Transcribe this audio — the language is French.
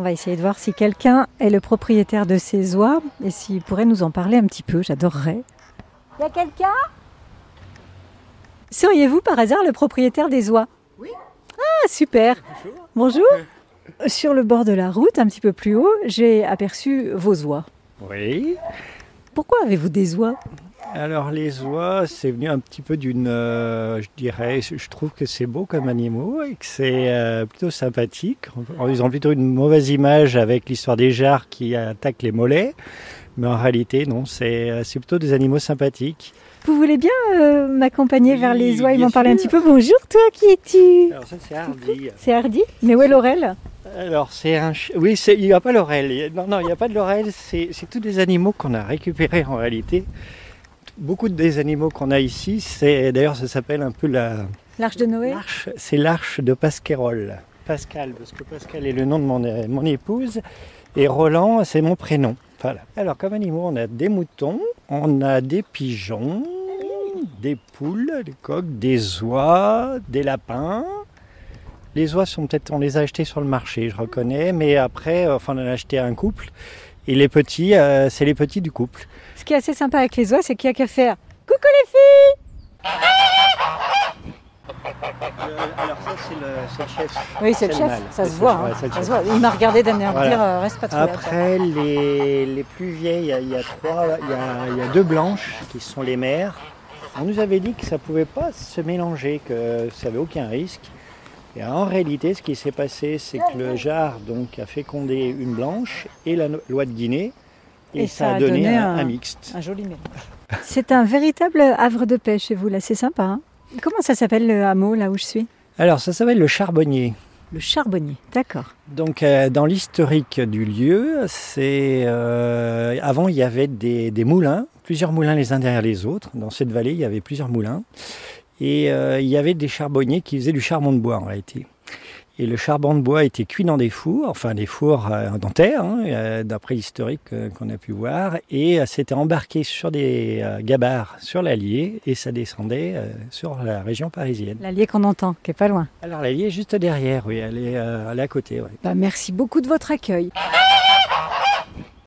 On va essayer de voir si quelqu'un est le propriétaire de ces oies et s'il pourrait nous en parler un petit peu. J'adorerais. Y a quelqu'un? Seriez-vous par hasard le propriétaire des oies? Oui. Ah, super. Bonjour. Sur le bord de la route, un petit peu plus haut, j'ai aperçu vos oies. Oui. Pourquoi avez-vous des oies? Alors les oies, c'est venu un petit peu d'une, euh, je dirais, je trouve que c'est beau comme animaux et que c'est euh, plutôt sympathique. Ils ont plutôt une mauvaise image avec l'histoire des jarres qui attaquent les mollets, mais en réalité non, c'est euh, plutôt des animaux sympathiques. Vous voulez bien euh, m'accompagner Oui, vers les oies et m'en parler un petit peu? Bonjour, toi, qui es-tu? Alors ça c'est hardi. C'est Hardy? Mais où est Laurel? Alors c'est un, ch- oui, c'est- il n'y a pas a- Non, non, il n'y a pas de l'oreille. C'est c'est tous des animaux qu'on a récupérés en réalité. Beaucoup des animaux qu'on a ici, c'est d'ailleurs ça s'appelle un peu la, L'Arche de Noé? L'arche, c'est l'arche de Pasquerolles. Pascal, parce que Pascal est le nom de mon, mon épouse et Roland, c'est mon prénom. Voilà. Alors, comme animaux, on a des moutons, on a des pigeons, des poules, des coqs, des oies, des lapins. Les oies sont peut-être, on les a achetés sur le marché, je reconnais, mais après, euh, enfin, on en a acheté un couple. Et les petits, euh, c'est les petits du couple. Ce qui est assez sympa avec les oies, c'est qu'il n'y a qu'à faire Coucou les filles alors ça, c'est le, chef. Oui, c'est le chef, le ça se le- voit. hein. le Ça se. Il m'a regardé d'un air Voilà. dire euh, reste pas trop là. Après, les, les plus vieilles, il y a- il y, a trois, il y a, il y a deux blanches qui sont les mères. On nous avait dit que ça ne pouvait pas se mélanger, que ça n'avait aucun risque. Et en réalité, ce qui s'est passé, c'est que le jar donc, a fécondé une blanche et la loi de Guinée. Et, ça, a donné, un, un mixte. Un joli mélange. C'est un véritable havre de paix chez vous, là, c'est sympa. hein Comment ça s'appelle le hameau, là où je suis? Alors, ça s'appelle le charbonnier. Le charbonnier, d'accord. Donc, euh, dans l'historique du lieu, c'est euh, avant il y avait des, des moulins, plusieurs moulins les uns derrière les autres. Dans cette vallée, il y avait plusieurs moulins, et euh, il y avait des charbonniers qui faisaient du charbon de bois en réalité. Et le charbon de bois était cuit dans des fours, enfin des fours euh, en terre, hein, euh, d'après l'historique qu'on a pu voir, et c'était embarqué sur des gabarres sur l'Allier, et ça descendait sur la région parisienne. L'allier qu'on entend, qui est pas loin. Alors l'Allier est juste derrière, oui, elle est, elle est à côté. ouais. Bah, merci beaucoup de votre accueil.